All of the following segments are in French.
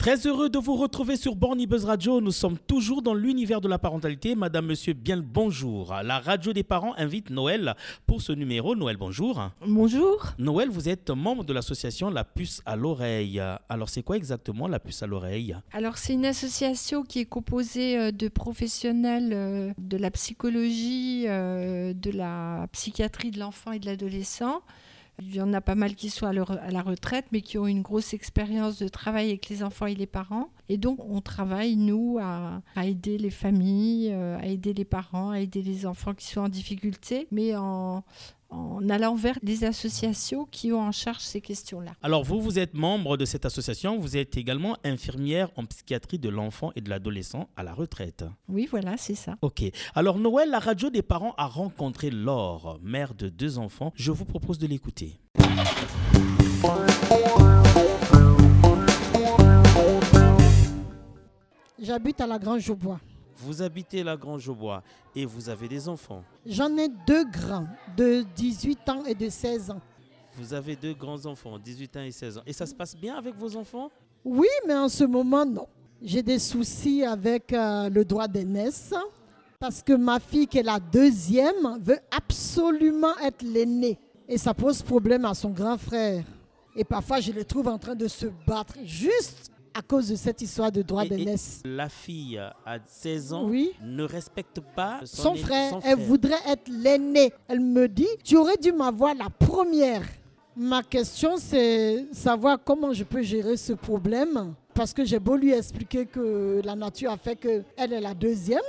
Très heureux de vous retrouver sur Borny Buzz Radio. Nous sommes toujours dans l'univers de la parentalité. Madame, monsieur, bien le bonjour. La radio des parents invite Noël pour ce numéro. Noël, bonjour. Bonjour. Noël, vous êtes membre de l'association La Puce à l'oreille. Alors, c'est quoi exactement La Puce à l'oreille? Alors, c'est une association qui est composée euh, de professionnels euh, de la psychologie, euh, de la psychiatrie de l'enfant et de l'adolescent il y en a pas mal qui sont à, la retraite, mais qui ont une grosse expérience de travail avec les enfants et les parents. Et donc, on travaille, nous, à, aider les familles, euh, à aider les parents, à aider les enfants qui sont en difficulté, mais en, en allant vers des associations qui ont en charge ces questions-là. Alors vous, vous êtes membre de cette association, vous êtes également infirmière en psychiatrie de l'enfant et de l'adolescent à la retraite. Oui, voilà, c'est ça. Ok. Alors Noël, la radio des parents a rencontré Laure, mère de deux enfants. Je vous propose de l'écouter. J'habite à la Grange Bois. Vous habitez la Grange Bois et vous avez des enfants. J'en ai deux grands, de 18 ans et de 16 ans. Vous avez deux grands enfants, 18 ans et 16 ans. Et ça se passe bien avec vos enfants? Oui, mais en ce moment, non. J'ai des soucis avec euh, le droit d'aînesse parce que ma fille, qui est la deuxième, veut absolument être l'aînée. Et ça pose problème à son grand frère. Et parfois, je les trouve en train de se battre juste à cause de cette histoire de droit d'aînesse. La fille à 16 ans oui. ne respecte pas son, frère. Elle voudrait être l'aînée. Elle me dit, tu aurais dû m'avoir la première. Ma question, c'est savoir comment je peux gérer ce problème. Parce que j'ai beau lui expliquer que la nature a fait qu'elle est la deuxième.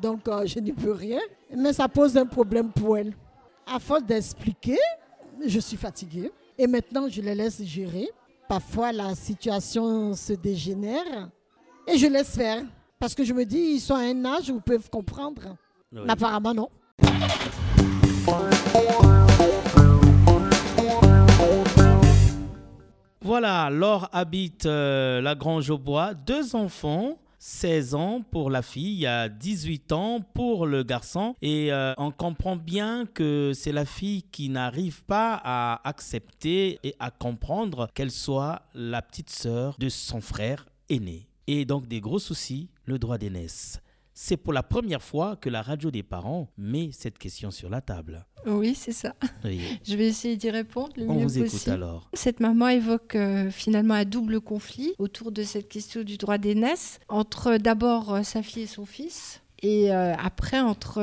Donc, euh, je n'y peux rien. Mais ça pose un problème pour elle. À force d'expliquer, je suis fatiguée. Et maintenant, je les laisse gérer parfois la situation se dégénère et je laisse faire. Parce que je me dis, ils sont à un âge où ils peuvent comprendre. Mais apparemment, non. Voilà, Laure habite euh, la Grange au Bois, deux enfants 16 ans pour la fille, a 18 ans pour le garçon. Et euh, on comprend bien que c'est la fille qui n'arrive pas à accepter et à comprendre qu'elle soit la petite sœur de son frère aîné. Et donc des gros soucis, le droit d'aînesse. C'est pour la première fois que la radio des parents met cette question sur la table. Oui, c'est ça. Je vais essayer d'y répondre le On mieux vous écoute alors. Cette maman évoque euh, finalement un double conflit autour de cette question du droit d'aînesse, entre d'abord euh, sa fille et son fils, et euh, après entre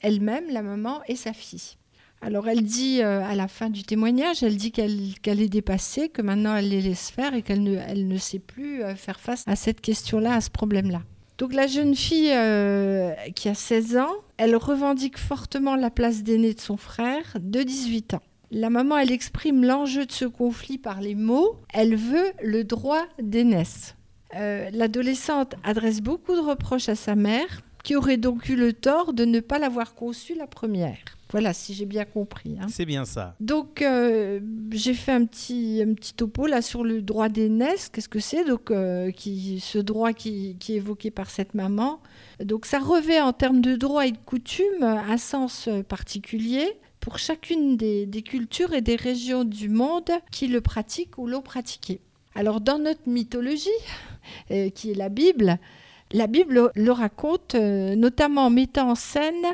elle-même, la maman, et sa fille. Alors elle dit à la fin du témoignage, elle dit qu'elle est dépassée, que maintenant elle les laisse faire et qu'elle ne, elle ne sait plus faire face à cette question-là, à ce problème-là. Donc la jeune fille euh, qui a 16 ans, elle revendique fortement la place d'aîné de son frère de 18 ans. La maman, elle exprime l'enjeu de ce conflit par les mots. Elle veut le droit d'aînesse. Euh, l'adolescente adresse beaucoup de reproches à sa mère, qui aurait donc eu le tort de ne pas l'avoir conçue la première. Voilà, si j'ai bien compris. Hein. C'est bien ça. Donc, euh, j'ai fait un petit, un petit topo là sur le droit d'aînesse. Qu'est-ce que c'est Donc, euh, qui, ce droit qui, qui, est évoqué par cette maman? Donc, ça revêt en termes de droit et de coutume un sens particulier pour chacune des, des cultures et des régions du monde qui le pratiquent ou l'ont pratiqué. Alors, dans notre mythologie, euh, qui est la Bible, la Bible le raconte, euh, notamment en mettant en scène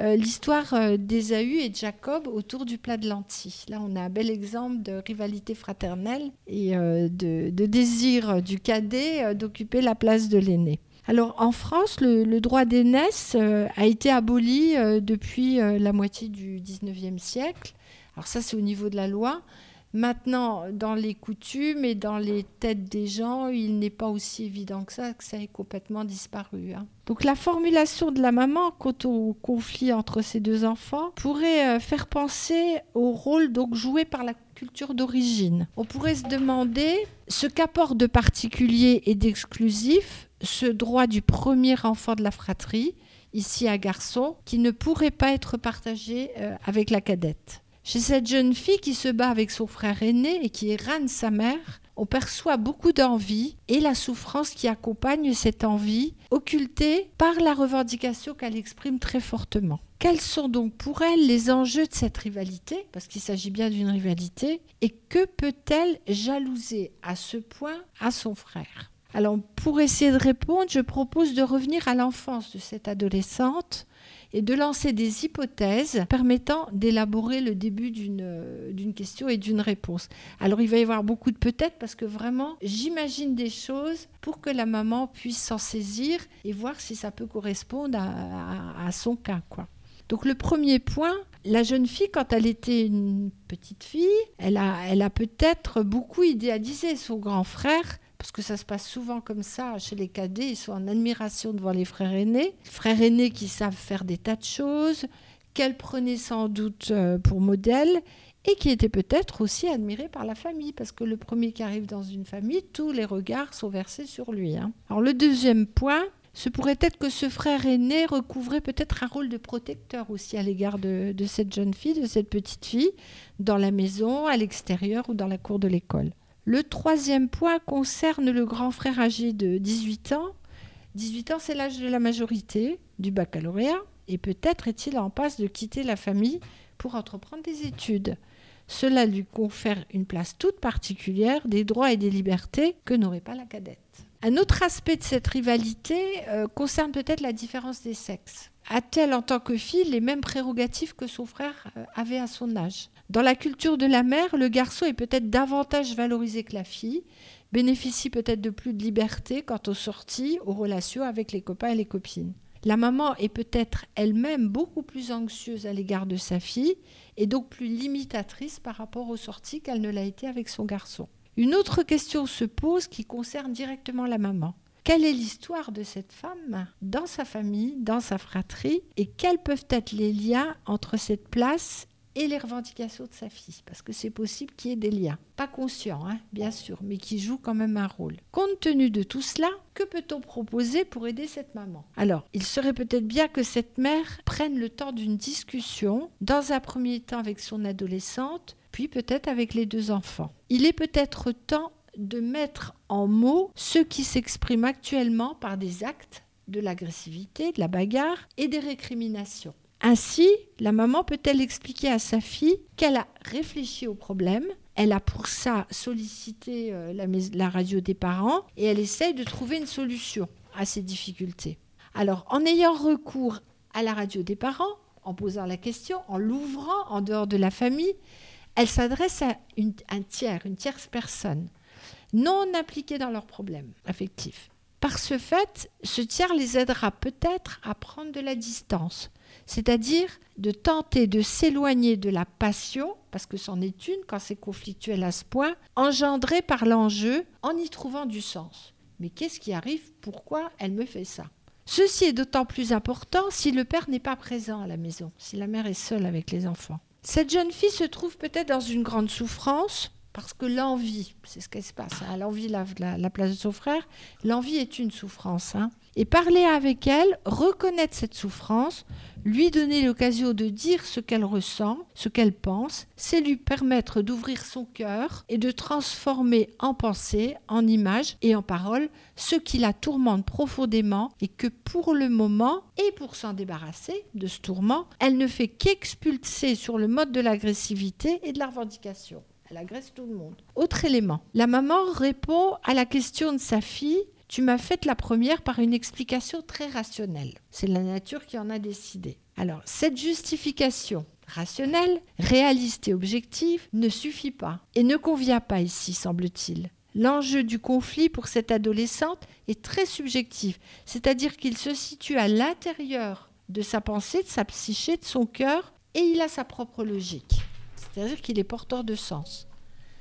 euh, l'histoire euh, d'Ésaü et de Jacob autour du plat de lentilles. Là, on a un bel exemple de rivalité fraternelle et de, désir du cadet d'occuper la place de l'aîné. Alors en France, le, droit d'aînesse a été aboli depuis la moitié du 19e siècle. Alors ça, c'est au niveau de la loi. Maintenant, dans les coutumes et dans les têtes des gens, il n'est pas aussi évident que ça, que ça ait complètement disparu. Hein. Donc la formulation de la maman quant au conflit entre ces deux enfants pourrait euh, faire penser au rôle donc joué par la culture d'origine. On pourrait se demander ce qu'apporte de particulier et d'exclusif ce droit du premier enfant de la fratrie, ici un garçon, qui ne pourrait pas être partagé euh, avec la cadette. Chez cette jeune fille qui se bat avec son frère aîné et qui érane sa mère, on perçoit beaucoup d'envie et la souffrance qui accompagne cette envie, occultée par la revendication qu'elle exprime très fortement. Quels sont donc pour elle les enjeux de cette rivalité Parce qu'il s'agit bien d'une rivalité. Et que peut-elle jalouser à ce point à son frère? Alors, pour essayer de répondre, je propose de revenir à l'enfance de cette adolescente et de lancer des hypothèses permettant d'élaborer le début d'une question et d'une réponse. Alors il va y avoir beaucoup de peut-être parce que vraiment, j'imagine des choses pour que la maman puisse s'en saisir et voir si ça peut correspondre à, son cas. Quoi. Donc le premier point, la jeune fille, quand elle était une petite fille, elle a, elle a peut-être beaucoup idéalisé son grand frère parce que ça se passe souvent comme ça chez les cadets, ils sont en admiration devant les frères aînés, frères aînés qui savent faire des tas de choses, qu'elle prenait sans doute euh, pour modèle et qui étaient peut-être aussi admirés par la famille, parce que le premier qui arrive dans une famille, tous les regards sont versés sur lui. Hein. Alors le deuxième point, ce pourrait être que ce frère aîné recouvrait peut-être un rôle de protecteur aussi à l'égard de, de, cette jeune fille, de cette petite fille, dans la maison, à l'extérieur ou dans la cour de l'école. Le troisième point concerne le grand frère âgé de 18 ans. 18 ans, c'est l'âge de la majorité du baccalauréat, et peut-être est-il en passe de quitter la famille pour entreprendre des études. Cela lui confère une place toute particulière, des droits et des libertés que n'aurait pas la cadette. Un autre aspect de cette rivalité euh, concerne peut-être la différence des sexes. A-t-elle en tant que fille les mêmes prérogatives que son frère euh, avait à son âge? Dans la culture de la mère, le garçon est peut-être davantage valorisé que la fille, bénéficie peut-être de plus de liberté quant aux sorties, aux relations avec les copains et les copines. La maman est peut-être elle-même beaucoup plus anxieuse à l'égard de sa fille et donc plus limitatrice par rapport aux sorties qu'elle ne l'a été avec son garçon. Une autre question se pose qui concerne directement la maman. Quelle est l'histoire de cette femme dans sa famille, dans sa fratrie, et quels peuvent être les liens entre cette place et les revendications de sa fille, parce que c'est possible qu'il y ait des liens. Pas conscients, hein, bien sûr, mais qui jouent quand même un rôle. Compte tenu de tout cela, que peut-on proposer pour aider cette maman? Alors, il serait peut-être bien que cette mère prenne le temps d'une discussion, dans un premier temps avec son adolescente, puis peut-être avec les deux enfants. Il est peut-être temps de mettre en mots ce qui s'exprime actuellement par des actes de l'agressivité, de la bagarre et des récriminations. Ainsi, la maman peut-elle expliquer à sa fille qu'elle a réfléchi au problème, elle a pour ça sollicité euh, la, radio des parents et elle essaye de trouver une solution à ces difficultés. Alors, en ayant recours à la radio des parents, en posant la question, en l'ouvrant en dehors de la famille, elle s'adresse à un tiers, une tierce personne, non impliquée dans leurs problèmes affectifs. Par ce fait, ce tiers les aidera peut-être à prendre de la distance, c'est-à-dire de tenter de s'éloigner de la passion, parce que c'en est une quand c'est conflictuel à ce point, engendrée par l'enjeu en y trouvant du sens. Mais qu'est-ce qui arrive? Pourquoi elle me fait ça? Ceci est d'autant plus important si le père n'est pas présent à la maison, si la mère est seule avec les enfants. Cette jeune fille se trouve peut-être dans une grande souffrance, parce que l'envie, c'est ce qui se passe, hein, l'envie, la, la, place de son frère, l'envie est une souffrance. Hein. Et parler avec elle, reconnaître cette souffrance, lui donner l'occasion de dire ce qu'elle ressent, ce qu'elle pense, c'est lui permettre d'ouvrir son cœur et de transformer en pensée, en image et en parole ce qui la tourmente profondément et que pour le moment, et pour s'en débarrasser de ce tourment, elle ne fait qu'expulser sur le mode de l'agressivité et de la revendication. Elle agresse tout le monde. Autre élément. La maman répond à la question de sa fille tu m'as fait la première par une explication très rationnelle. C'est la nature qui en a décidé. Alors, cette justification rationnelle, réaliste et objective ne suffit pas et ne convient pas ici, semble-t-il. L'enjeu du conflit pour cette adolescente est très subjectif, c'est-à-dire qu'il se situe à l'intérieur de sa pensée, de sa psyché, de son cœur, et il a sa propre logique c'est-à-dire qu'il est porteur de sens.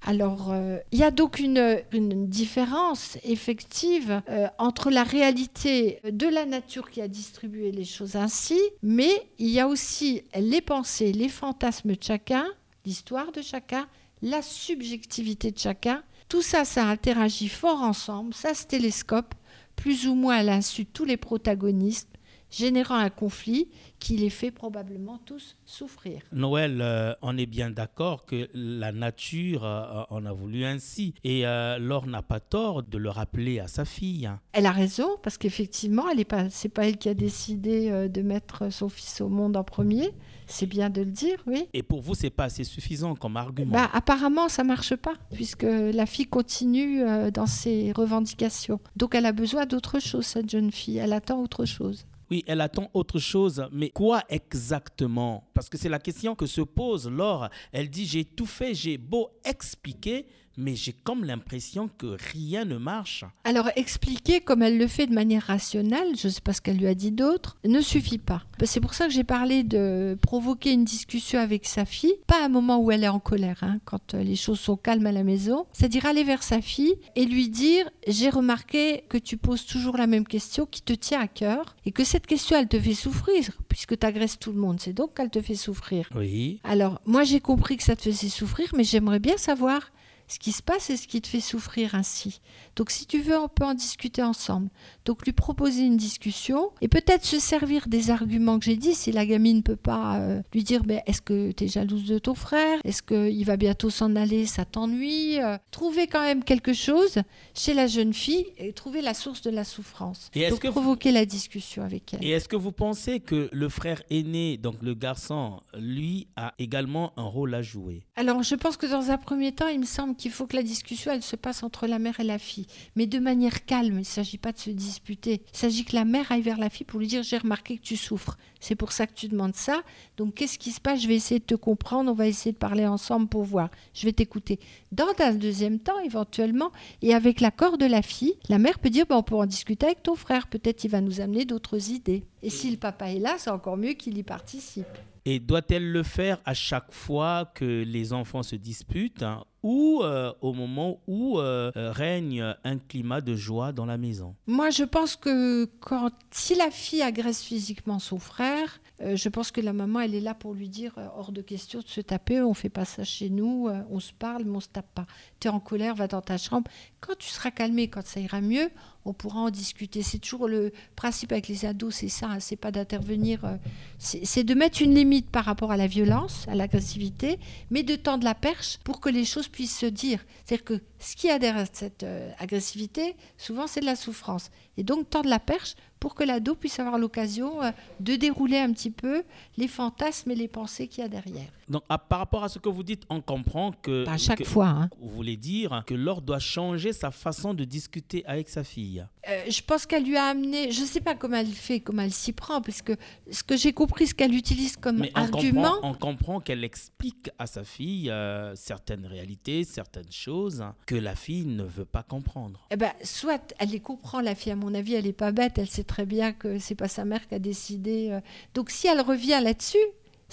Alors, euh, il y a donc une, différence effective euh, entre la réalité de la nature qui a distribué les choses ainsi, mais il y a aussi les pensées, les fantasmes de chacun, l'histoire de chacun, la subjectivité de chacun. Tout ça, ça interagit fort ensemble, ça se télescope, plus ou moins à l'insu de tous les protagonistes, générant un conflit qui les fait probablement tous souffrir. Noël, euh, on est bien d'accord que la nature euh, en a voulu ainsi. Et euh, Laure n'a pas tort de le rappeler à sa fille. Elle a raison, parce qu'effectivement, ce n'est pas, pas elle qui a décidé de mettre son fils au monde en premier. C'est bien de le dire, oui. Et pour vous, c'est pas assez suffisant comme argument bah, Apparemment, ça marche pas, puisque la fille continue dans ses revendications. Donc, elle a besoin d'autre chose, cette jeune fille. Elle attend autre chose. Oui, elle attend autre chose, mais quoi exactement? Parce que c'est la question que se pose Laure. Elle dit, j'ai tout fait, j'ai beau expliquer, mais j'ai comme l'impression que rien ne marche. Alors expliquer comme elle le fait de manière rationnelle, je ne sais pas ce qu'elle lui a dit d'autre, ne suffit pas. Ben, c'est pour ça que j'ai parlé de provoquer une discussion avec sa fille, pas à un moment où elle est en colère, hein, quand euh, les choses sont calmes à la maison, c'est-à-dire aller vers sa fille et lui dire j'ai remarqué que tu poses toujours la même question qui te tient à cœur et que cette question elle te fait souffrir puisque tu agresses tout le monde, c'est donc qu'elle te fait souffrir. Oui. Alors moi j'ai compris que ça te faisait souffrir, mais j'aimerais bien savoir ce qui se passe et ce qui te fait souffrir ainsi. Donc si tu veux, on peut en discuter ensemble. Donc lui proposer une discussion et peut-être se servir des arguments que j'ai dit si la gamine ne peut pas euh, lui dire mais est-ce que tu es jalouse de ton frère? Est-ce qu'il va bientôt s'en aller? Ça t'ennuie? Euh, Trouver quand même quelque chose chez la jeune fille et trouver la source de la souffrance. Et donc provoquer la discussion avec elle. Et est-ce que vous pensez que le frère aîné, donc le garçon, lui a également un rôle à jouer? Alors je pense que dans un premier temps, il me semble qu'il faut que la discussion elle se passe entre la mère et la fille mais de manière calme. Il ne s'agit pas de se disputer. Il s'agit que la mère aille vers la fille pour lui dire J'ai remarqué que tu souffres. C'est pour ça que tu demandes ça. Donc, qu'est-ce qui se passe? Je vais essayer de te comprendre. On va essayer de parler ensemble pour voir. Je vais t'écouter. Dans un deuxième temps, éventuellement, et avec l'accord de la fille, la mère peut dire On peut en discuter avec ton frère. Peut-être il va nous amener d'autres idées. Et si le papa est là, c'est encore mieux qu'il y participe. Et doit-elle le faire à chaque fois que les enfants se disputent hein, ou euh, au moment où euh, règne un climat de joie dans la maison? Moi, je pense que quand, si la fille agresse physiquement son frère, euh, je pense que la maman, elle est là pour lui dire hors de question de se taper, on fait pas ça chez nous, on se parle, mais on se tape pas. Tu es en colère, va dans ta chambre. Quand tu seras calmé, quand ça ira mieux, on pourra en discuter. C'est toujours le principe avec les ados, c'est ça, hein, c'est pas d'intervenir, euh, c'est de mettre une limite par rapport à la violence, à l'agressivité, mais de tendre la perche pour que les choses puissent se dire. C'est-à-dire que ce qui a derrière cette euh, agressivité, souvent, c'est de la souffrance. Et donc, tendre la perche pour que l'ado puisse avoir l'occasion euh, de dérouler un petit peu les fantasmes et les pensées qu'il y a derrière. Donc, par rapport à ce que vous dites, on comprend que... À chaque fois. Hein. Vous voulez dire que Laure doit changer sa façon de discuter avec sa fille euh, Je pense qu'elle lui a amené... Je ne sais pas comment elle fait, comment elle s'y prend, parce que ce que j'ai compris, ce qu'elle utilise comme Mais argument... On comprend, qu'elle explique à sa fille certaines réalités, certaines choses que la fille ne veut pas comprendre. Eh ben, soit elle les comprend, la fille, à mon avis, elle n'est pas bête, elle sait très bien que c'est pas sa mère qui a décidé. Euh. Donc si elle revient là-dessus,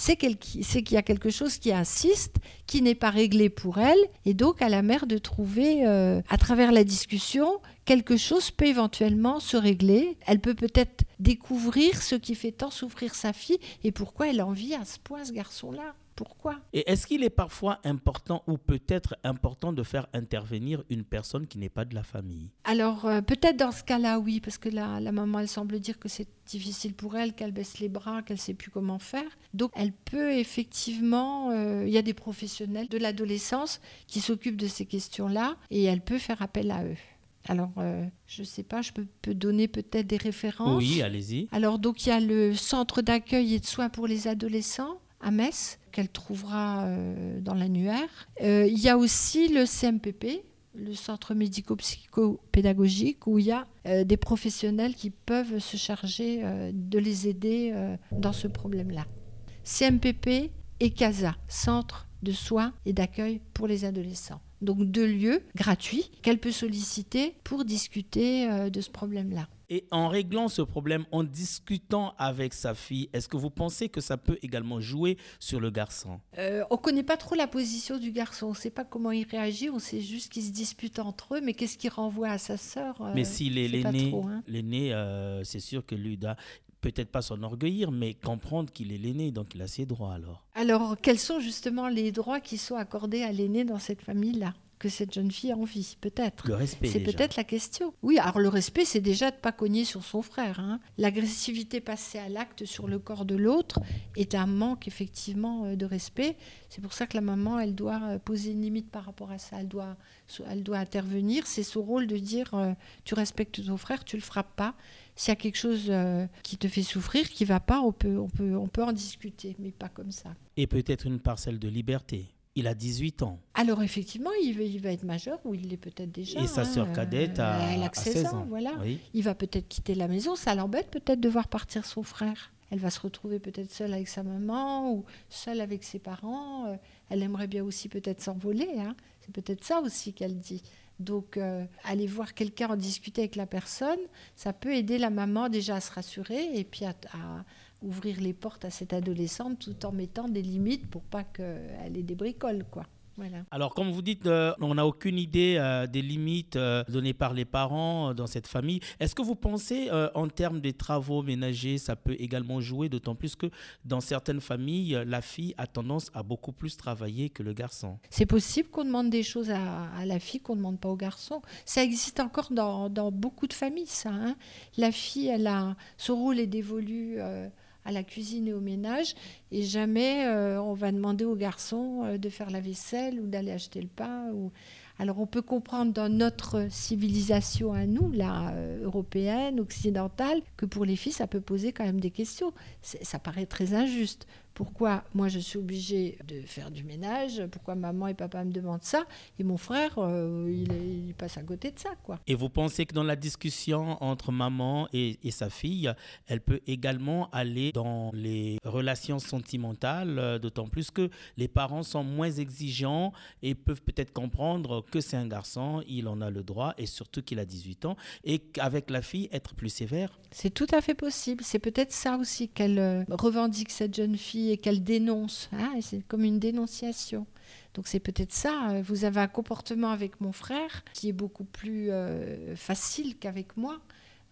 c'est qu'il y a quelque chose qui insiste, qui n'est pas réglé pour elle, et donc à la mère de trouver, euh, à travers la discussion, quelque chose peut éventuellement se régler. Elle peut peut-être découvrir ce qui fait tant souffrir sa fille et pourquoi elle envie à ce point ce garçon-là. Pourquoi Et est-ce qu'il est parfois important ou peut-être important de faire intervenir une personne qui n'est pas de la famille? Alors euh, peut-être dans ce cas-là, oui, parce que la, la maman, elle semble dire que c'est difficile pour elle, qu'elle baisse les bras, qu'elle ne sait plus comment faire. Donc elle peut effectivement, euh, il y a des professionnels de l'adolescence qui s'occupent de ces questions-là et elle peut faire appel à eux. Alors, euh, je ne sais pas, je peux, peux donner peut-être des références? Oui, allez-y. Alors, donc, il y a le centre d'accueil et de soins pour les adolescents à Metz, qu'elle trouvera euh, dans l'annuaire. Euh, il y a aussi le CMPP, le centre médico-psychopédagogique, où il y a euh, des professionnels qui peuvent se charger de les aider dans ce problème-là. CMPP et CASA, Centre de soins et d'accueil pour les adolescents. Donc deux lieux gratuits qu'elle peut solliciter pour discuter de ce problème-là. Et en réglant ce problème, en discutant avec sa fille, est-ce que vous pensez que ça peut également jouer sur le garçon? Euh, On ne connaît pas trop la position du garçon. On ne sait pas comment il réagit. On sait juste qu'ils se disputent entre eux. Mais qu'est-ce qu'il renvoie à sa sœur euh, Mais s'il est l'aîné, hein. l'aîné, euh, c'est sûr que lui doit peut-être pas s'enorgueillir, mais comprendre qu'il est l'aîné, donc il a ses droits alors. Alors, quels sont justement les droits qui sont accordés à l'aîné dans cette famille-là? Que cette jeune fille a envie, peut-être. Le respect. C'est peut-être la question. Oui, alors le respect, c'est déjà de pas cogner sur son frère. hein. L'agressivité passée à l'acte sur le corps de l'autre est un manque effectivement euh, de respect. C'est pour ça que la maman, elle doit euh, poser une limite par rapport à ça. Elle doit, elle doit intervenir. C'est son rôle de dire euh, tu respectes ton frère, tu le frappes pas. S'il y a quelque chose euh, qui te fait souffrir, qui va pas, on peut, on peut, on peut en discuter, mais pas comme ça. Et peut-être une parcelle de liberté. Il a 18 ans. Alors effectivement, il va, il va être majeur ou il l'est peut-être déjà. Et sa hein, sœur cadette a, elle a a que 16 ans, voilà. Oui. Il va peut-être quitter la maison. Ça l'embête peut-être de voir partir son frère. Elle va se retrouver peut-être seule avec sa maman ou seule avec ses parents. Euh, Elle aimerait bien aussi peut-être s'envoler. hein. C'est peut-être ça aussi qu'elle dit. Donc, euh, aller voir quelqu'un en discuter avec la personne, ça peut aider la maman déjà à se rassurer et puis à, à ouvrir les portes à cette adolescente tout en mettant des limites pour pas qu'elle ait des bricoles, quoi. Voilà. Alors, comme vous dites, euh, on n'a aucune idée euh, des limites euh, données par les parents dans cette famille. Est-ce que vous pensez, en termes des travaux ménagers, ça peut également jouer, d'autant plus que dans certaines familles, la fille a tendance à beaucoup plus travailler que le garçon? C'est possible qu'on demande des choses à, à la fille qu'on ne demande pas au garçon. Ça existe encore dans, dans beaucoup de familles, ça. hein. La fille, elle a, son rôle est dévolu à la cuisine et au ménage, et jamais euh, on va demander au garçon euh, de faire la vaisselle ou d'aller acheter le pain. Ou... Alors on peut comprendre dans notre civilisation à nous, la euh, européenne, occidentale, que pour les filles, ça peut poser quand même des questions. Ça paraît très injuste. Pourquoi moi je suis obligée de faire du ménage? Pourquoi maman et papa me demandent ça? Et mon frère, euh, il, est- il passe à côté de ça, quoi. Et vous pensez que dans la discussion entre maman et, et sa fille, elle peut également aller dans les relations sentimentales, euh, d'autant plus que les parents sont moins exigeants et peuvent peut-être comprendre que c'est un garçon, il en a le droit, et surtout qu'il a 18 ans, et qu'avec la fille, être plus sévère? C'est tout à fait possible. C'est peut-être ça aussi qu'elle euh, revendique cette jeune fille et qu'elle dénonce. hein, c'est comme une dénonciation. Donc c'est peut-être ça. euh, Vous avez un comportement avec mon frère qui est beaucoup plus euh, facile qu'avec moi.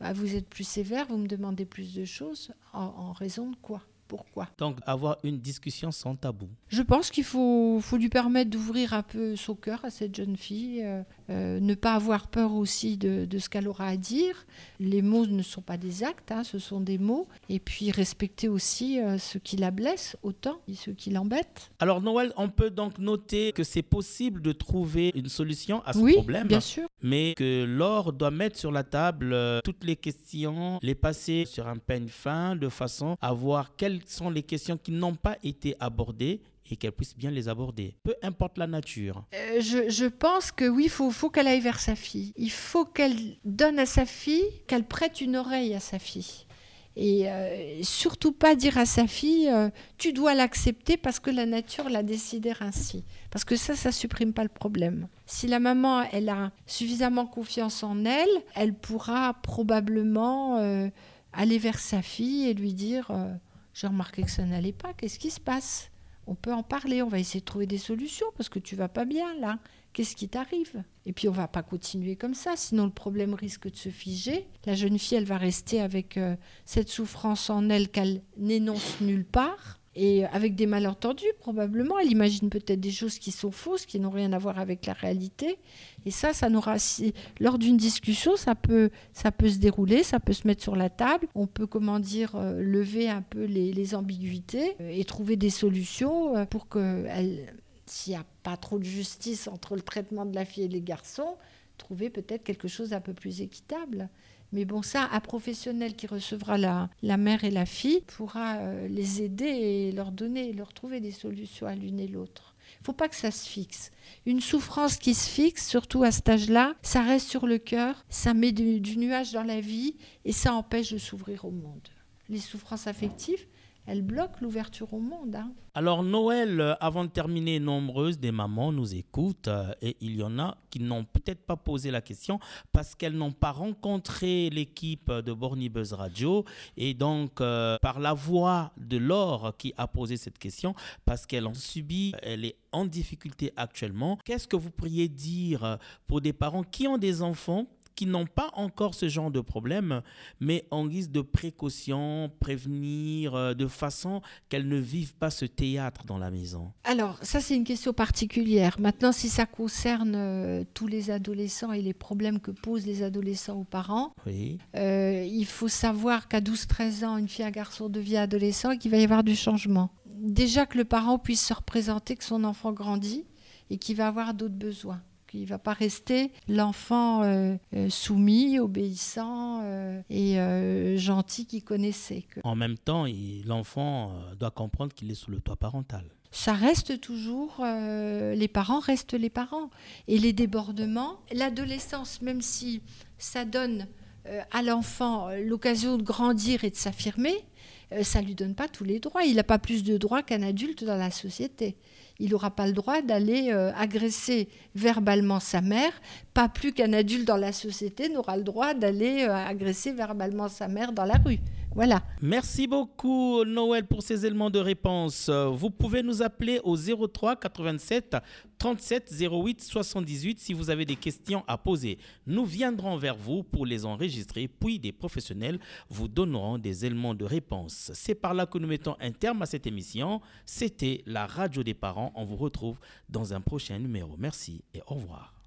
Bah, Vous êtes plus sévère, vous me demandez plus de choses. En, en raison de quoi? Pourquoi Donc avoir une discussion sans tabou. Je pense qu'il faut, faut lui permettre d'ouvrir un peu son cœur à cette jeune fille, euh, euh, ne pas avoir peur aussi de, de ce qu'elle aura à dire. Les mots ne sont pas des actes, hein, ce sont des mots. Et puis respecter aussi euh, ce qui la blesse autant et ce qui l'embête. Alors Noël, on peut donc noter que c'est possible de trouver une solution à ce Oui, problème. bien sûr. mais que Laure doit mettre sur la table euh, toutes les questions, les passer sur un peigne fin de façon à voir sont les questions qui n'ont pas été abordées et qu'elle puisse bien les aborder, peu importe la nature. Euh, je, pense que oui, il faut, qu'elle aille vers sa fille. Il faut qu'elle donne à sa fille, qu'elle prête une oreille à sa fille. Et euh, surtout pas dire à sa fille, euh, tu dois l'accepter parce que la nature l'a décidé ainsi. Parce que ça, ça supprime pas le problème. Si la maman, elle a suffisamment confiance en elle, elle pourra probablement aller vers sa fille et lui dire, j'ai remarqué que ça n'allait pas, qu'est-ce qui se passe? On peut en parler, on va essayer de trouver des solutions parce que tu vas pas bien là. Qu'est-ce qui t'arrive? Et puis on va pas continuer comme ça, sinon le problème risque de se figer. La jeune fille, elle va rester avec euh, cette souffrance en elle qu'elle n'énonce nulle part et avec des malentendus probablement. Elle imagine peut-être des choses qui sont fausses, qui n'ont rien à voir avec la réalité. Et ça, ça n'aura lors d'une discussion, ça peut, ça peut se dérouler, ça peut se mettre sur la table. On peut, comment dire, euh, lever un peu les, les ambiguïtés euh, et trouver des solutions euh, pour que, s'il n'y a pas trop de justice entre le traitement de la fille et les garçons, trouver peut-être quelque chose d'un peu plus équitable. Mais bon, ça, un professionnel qui recevra la, la mère et la fille pourra euh, les aider et leur donner, leur trouver des solutions à l'une et l'autre. Il ne faut pas que ça se fixe. Une souffrance qui se fixe, surtout à cet âge-là, ça reste sur le cœur, ça met du, du nuage dans la vie et ça empêche de s'ouvrir au monde. Les souffrances affectives, elles bloquent l'ouverture au monde. hein. Alors Noël, euh, avant de terminer, nombreuses des mamans nous écoutent euh, et il y en a qui n'ont peut-être pas posé la question parce qu'elles n'ont pas rencontré l'équipe de Borny Buzz Radio et donc euh, par la voix de Laure qui a posé cette question parce qu'elle en subit, elle est en difficulté actuellement. Qu'est-ce que vous pourriez dire pour des parents qui ont des enfants qui n'ont pas encore ce genre de problème, mais en guise de précaution, prévenir euh, de façon qu'elles ne vivent pas ce théâtre dans la maison Alors, ça, c'est une question particulière. Maintenant, si ça concerne euh, tous les adolescents et les problèmes que posent les adolescents aux parents, Oui. euh, il faut savoir qu'à 12-13 ans, une fille, un garçon devient adolescent et qu'il va y avoir du changement. Déjà que le parent puisse se représenter que son enfant grandit et qu'il va avoir d'autres besoins. Qu'il ne va pas rester l'enfant euh, euh, soumis, obéissant euh, et gentil qu'il connaissait. Que En même temps, il- l'enfant doit comprendre qu'il est sous le toit parental. ça reste toujours, les parents restent les parents. Et les débordements, l'adolescence, même si ça donne à l'enfant l'occasion de grandir et de s'affirmer, ça ne lui donne pas tous les droits. Il n'a pas plus de droits qu'un adulte dans la société. Il n'aura pas le droit d'aller euh, agresser verbalement sa mère, pas plus qu'un adulte dans la société n'aura le droit d'aller euh, agresser verbalement sa mère dans la rue. Voilà. Merci beaucoup Noël pour ces éléments de réponse. Vous pouvez nous appeler au 03 87 37 08 78 si vous avez des questions à poser. Nous viendrons vers vous pour les enregistrer, puis des professionnels vous donneront des éléments de réponse. C'est par là que nous mettons un terme à cette émission. C'était la radio des parents. On vous retrouve dans un prochain numéro. Merci et au revoir.